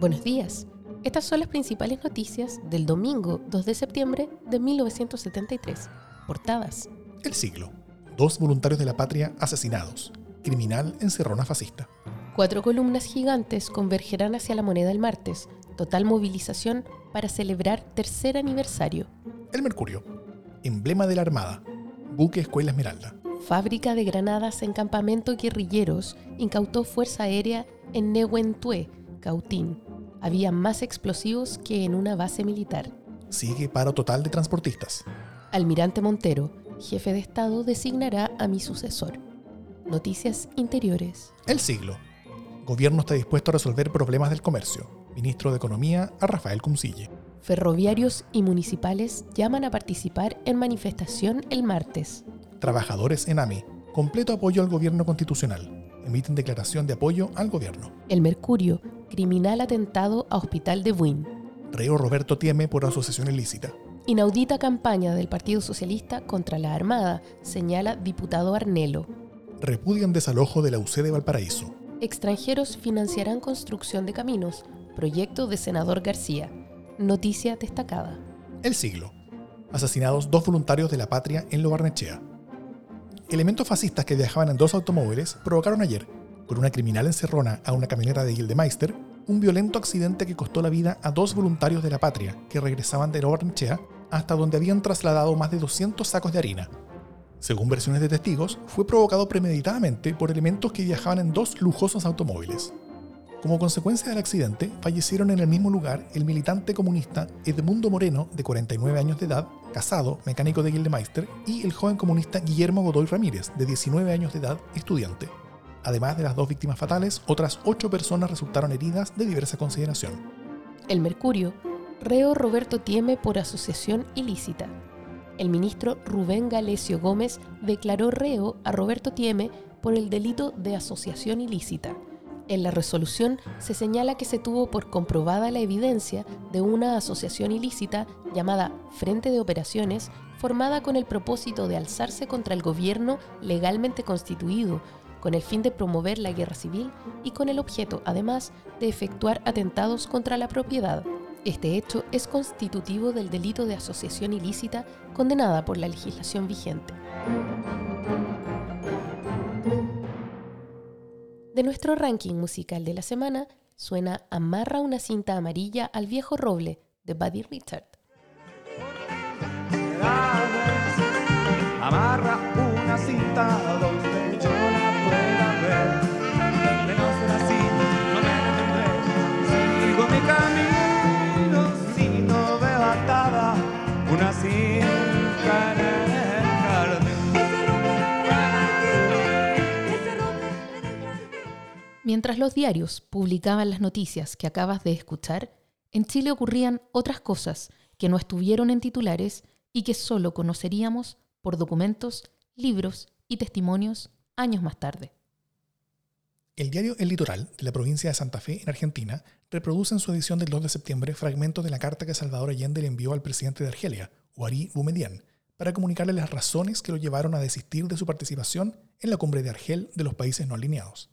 Buenos días. Estas son las principales noticias del domingo 2 de septiembre de 1973. Portadas. El siglo. Dos voluntarios de la patria asesinados. Criminal encerrona fascista. Cuatro columnas gigantes convergerán hacia la moneda el martes. Total movilización para celebrar tercer aniversario. El Mercurio. Emblema de la Armada. Buque Escuela Esmeralda. Fábrica de granadas en campamento guerrilleros incautó fuerza aérea en Nehuentué, Cautín había más explosivos que en una base militar. Sigue paro total de transportistas. Almirante Montero, jefe de Estado, designará a mi sucesor. Noticias interiores. El siglo. Gobierno está dispuesto a resolver problemas del comercio. Ministro de Economía a Rafael Cumcille. Ferroviarios y municipales llaman a participar en manifestación el martes. Trabajadores en AMI. Completo apoyo al gobierno constitucional. Emiten declaración de apoyo al gobierno. El Mercurio criminal atentado a Hospital de Buin. Reo Roberto Tieme por asociación ilícita. Inaudita campaña del Partido Socialista contra la Armada, señala diputado Arnelo. Repudian desalojo de la UC de Valparaíso. Extranjeros financiarán construcción de caminos, proyecto de senador García. Noticia destacada. El siglo. Asesinados dos voluntarios de la patria en Lobarnechea. Elementos fascistas que viajaban en dos automóviles provocaron ayer con una criminal encerrona a una camioneta de Gildemeister, un violento accidente que costó la vida a dos voluntarios de la patria que regresaban de Ornchea hasta donde habían trasladado más de 200 sacos de harina. Según versiones de testigos, fue provocado premeditadamente por elementos que viajaban en dos lujosos automóviles. Como consecuencia del accidente, fallecieron en el mismo lugar el militante comunista Edmundo Moreno, de 49 años de edad, casado, mecánico de Gildemeister, y el joven comunista Guillermo Godoy Ramírez, de 19 años de edad, estudiante. Además de las dos víctimas fatales, otras ocho personas resultaron heridas de diversa consideración. El Mercurio, reo Roberto Tieme por asociación ilícita. El ministro Rubén Galesio Gómez declaró reo a Roberto Tieme por el delito de asociación ilícita. En la resolución se señala que se tuvo por comprobada la evidencia de una asociación ilícita llamada Frente de Operaciones formada con el propósito de alzarse contra el gobierno legalmente constituido con el fin de promover la guerra civil y con el objeto, además, de efectuar atentados contra la propiedad. Este hecho es constitutivo del delito de asociación ilícita condenada por la legislación vigente. De nuestro ranking musical de la semana suena Amarra una cinta amarilla al viejo roble de Buddy Richard. Mientras los diarios publicaban las noticias que acabas de escuchar, en Chile ocurrían otras cosas que no estuvieron en titulares y que solo conoceríamos por documentos, libros y testimonios años más tarde. El diario El Litoral, de la provincia de Santa Fe, en Argentina, reproduce en su edición del 2 de septiembre fragmentos de la carta que Salvador Allende le envió al presidente de Argelia, Ouari Boumediene, para comunicarle las razones que lo llevaron a desistir de su participación en la cumbre de Argel de los países no alineados.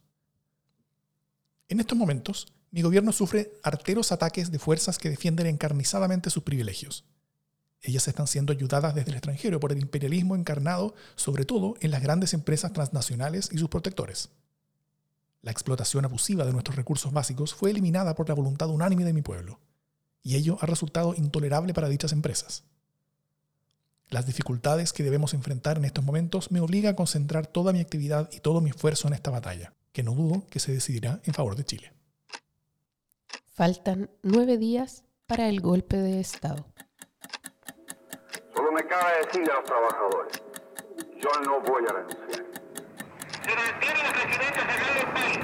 En estos momentos, mi gobierno sufre arteros ataques de fuerzas que defienden encarnizadamente sus privilegios. Ellas están siendo ayudadas desde el extranjero por el imperialismo encarnado sobre todo en las grandes empresas transnacionales y sus protectores. La explotación abusiva de nuestros recursos básicos fue eliminada por la voluntad unánime de mi pueblo, y ello ha resultado intolerable para dichas empresas. Las dificultades que debemos enfrentar en estos momentos me obligan a concentrar toda mi actividad y todo mi esfuerzo en esta batalla que no dudo que se decidirá en favor de Chile. Faltan nueve días para el golpe de Estado. Solo me cabe decirle a los trabajadores, yo no voy a renunciar. Se mantiene la presidencia general del país,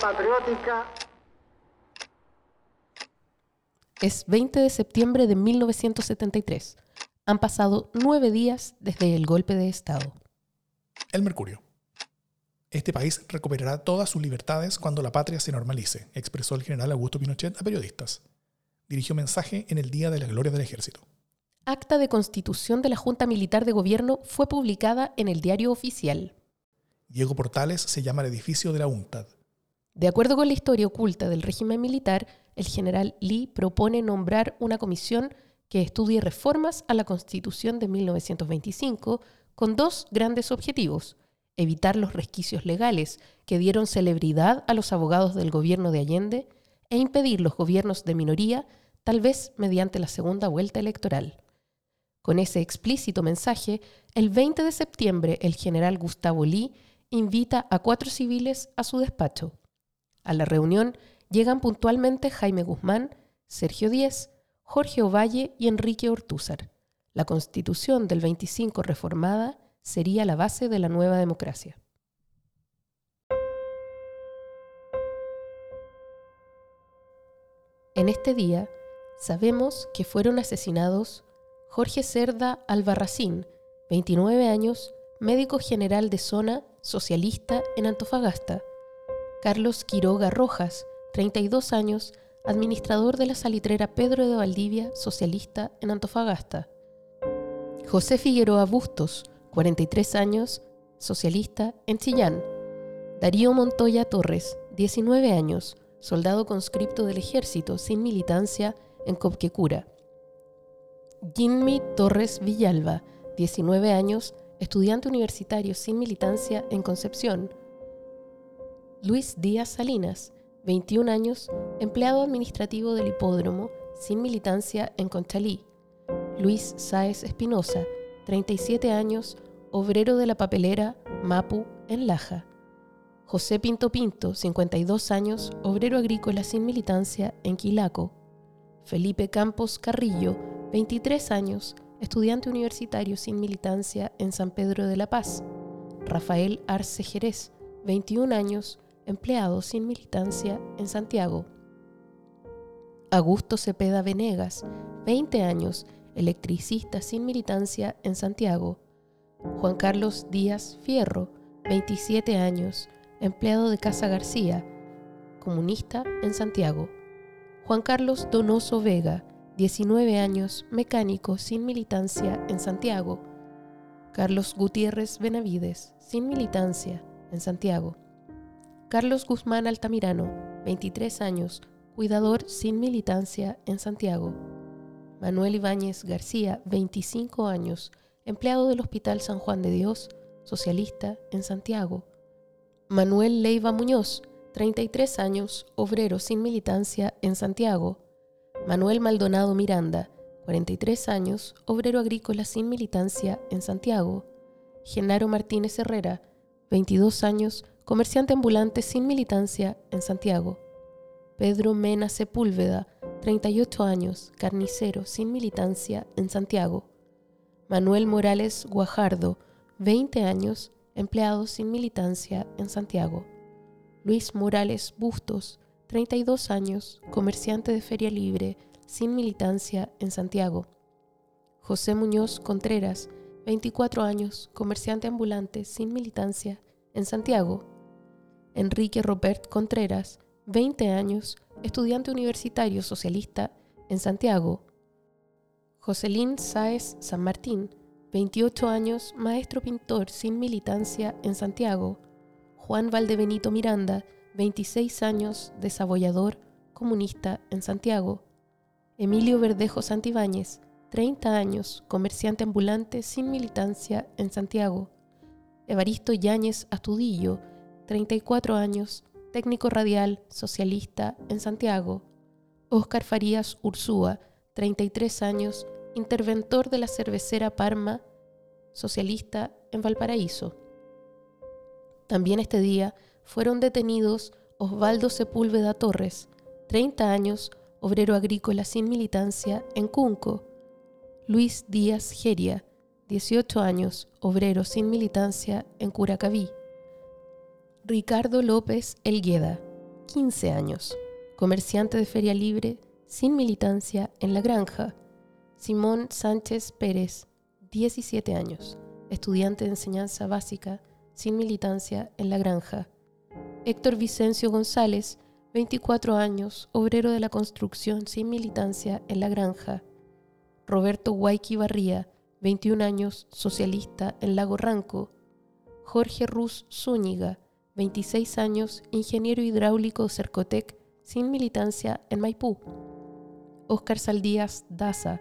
patriótica. Es 20 de septiembre de 1973. Han pasado nueve días desde el golpe de Estado. El Mercurio. Este país recuperará todas sus libertades cuando la patria se normalice, expresó el general Augusto Pinochet a periodistas. Dirigió mensaje en el Día de la Gloria del Ejército. Acta de constitución de la Junta Militar de Gobierno fue publicada en el diario oficial. Diego Portales se llama el edificio de la UNCTAD. De acuerdo con la historia oculta del régimen militar, el general Lee propone nombrar una comisión que estudie reformas a la Constitución de 1925 con dos grandes objetivos. Evitar los resquicios legales que dieron celebridad a los abogados del gobierno de Allende e impedir los gobiernos de minoría, tal vez mediante la segunda vuelta electoral. Con ese explícito mensaje, el 20 de septiembre el general Gustavo Lee invita a cuatro civiles a su despacho. A la reunión llegan puntualmente Jaime Guzmán, Sergio Díez, Jorge Ovalle y Enrique Ortúzar. La constitución del 25 reformada sería la base de la nueva democracia. En este día sabemos que fueron asesinados Jorge Cerda Albarracín, 29 años, médico general de zona socialista en Antofagasta. Carlos Quiroga Rojas, 32 años, administrador de la salitrera Pedro de Valdivia, socialista en Antofagasta. José Figueroa Bustos, 43 años, socialista en Chillán. Darío Montoya Torres, 19 años, soldado conscripto del ejército sin militancia en Copquecura. Jimmy Torres Villalba, 19 años, estudiante universitario sin militancia en Concepción. Luis Díaz Salinas, 21 años, empleado administrativo del hipódromo, sin militancia en Conchalí. Luis Sáez Espinosa, 37 años, obrero de la papelera Mapu en Laja. José Pinto Pinto, 52 años, obrero agrícola sin militancia en Quilaco. Felipe Campos Carrillo, 23 años, estudiante universitario sin militancia en San Pedro de la Paz. Rafael Arce Jerez, 21 años, empleado sin militancia en Santiago. Augusto Cepeda Venegas, 20 años, electricista sin militancia en Santiago. Juan Carlos Díaz Fierro, 27 años, empleado de Casa García, comunista en Santiago. Juan Carlos Donoso Vega, 19 años, mecánico sin militancia en Santiago. Carlos Gutiérrez Benavides, sin militancia en Santiago. Carlos Guzmán Altamirano, 23 años, cuidador sin militancia en Santiago. Manuel Ibáñez García, 25 años, empleado del Hospital San Juan de Dios, socialista en Santiago. Manuel Leiva Muñoz, 33 años, obrero sin militancia en Santiago. Manuel Maldonado Miranda, 43 años, obrero agrícola sin militancia en Santiago. Genaro Martínez Herrera, 22 años, comerciante ambulante sin militancia en Santiago. Pedro Mena Sepúlveda, 38 años, carnicero sin militancia en Santiago. Manuel Morales Guajardo, 20 años, empleado sin militancia en Santiago. Luis Morales Bustos, 32 años, comerciante de feria libre, sin militancia en Santiago. José Muñoz Contreras, 24 años, comerciante ambulante, sin militancia en Santiago. Enrique Robert Contreras, 20 años, estudiante universitario socialista en Santiago. Joselín Sáez San Martín, 28 años, maestro pintor sin militancia en Santiago. Juan Valdebenito Miranda, 26 años, desabollador, comunista en Santiago. Emilio Verdejo Santibáñez, 30 años, comerciante ambulante sin militancia en Santiago. Evaristo Yáñez Astudillo, 34 años, técnico radial, socialista en Santiago. Óscar Farías Ursúa, 33 años, interventor de la cervecera Parma, socialista en Valparaíso. También este día fueron detenidos Osvaldo Sepúlveda Torres, 30 años, obrero agrícola sin militancia en Cunco, Luis Díaz Geria, 18 años, obrero sin militancia en Curacaví, Ricardo López Elgueda, 15 años, comerciante de feria libre, sin militancia en la granja. Simón Sánchez Pérez, 17 años, estudiante de enseñanza básica, sin militancia en la granja. Héctor Vicencio González, 24 años, obrero de la construcción sin militancia en la granja. Roberto Guayqui Barría, 21 años, socialista en Lago Ranco. Jorge Ruz Zúñiga, 26 años, ingeniero hidráulico Cercotec sin militancia en Maipú. Óscar Saldías Daza,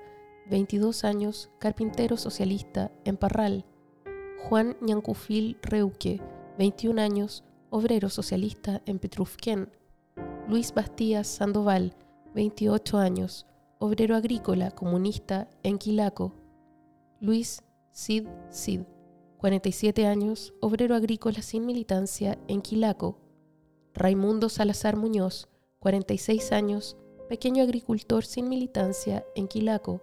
22 años, carpintero socialista en Parral. Juan Ñancufil Reuque, 21 años, obrero socialista en Petrufquén. Luis Bastías Sandoval, 28 años, obrero agrícola comunista en Quilaco. Luis Cid Cid, 47 años, obrero agrícola sin militancia en Quilaco. Raimundo Salazar Muñoz, 46 años, pequeño agricultor sin militancia en Quilaco.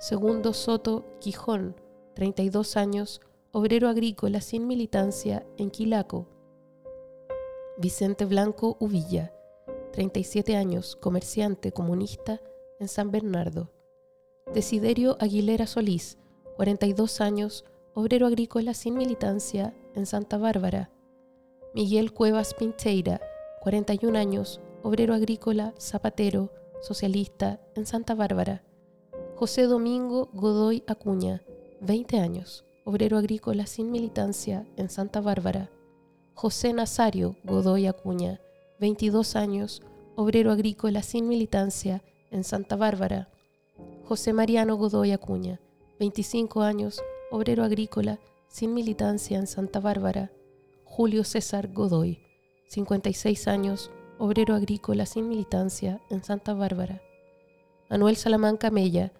Segundo Soto Quijón, 32 años, obrero agrícola sin militancia en Quilaco. Vicente Blanco Uvilla, 37 años, comerciante comunista en San Bernardo. Desiderio Aguilera Solís, 42 años, obrero agrícola sin militancia en Santa Bárbara. Miguel Cuevas Pincheira, 41 años, obrero agrícola, zapatero, socialista en Santa Bárbara. José Domingo Godoy Acuña, 20 años, obrero agrícola sin militancia en Santa Bárbara. José Nazario Godoy Acuña, 22 años, obrero agrícola sin militancia en Santa Bárbara. José Mariano Godoy Acuña, 25 años, obrero agrícola sin militancia en Santa Bárbara. Julio César Godoy, 56 años, obrero agrícola sin militancia en Santa Bárbara. Manuel Salamanca Mella,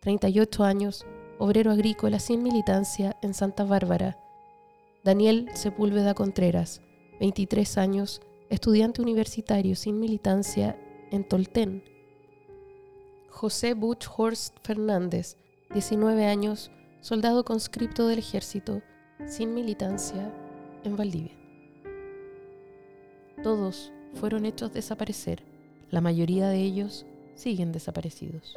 38 años, obrero agrícola sin militancia en Santa Bárbara. Daniel Sepúlveda Contreras, 23 años, estudiante universitario sin militancia en Tolten. José Butch Horst Fernández, 19 años, soldado conscripto del ejército, sin militancia en Valdivia. Todos fueron hechos desaparecer. La mayoría de ellos siguen desaparecidos.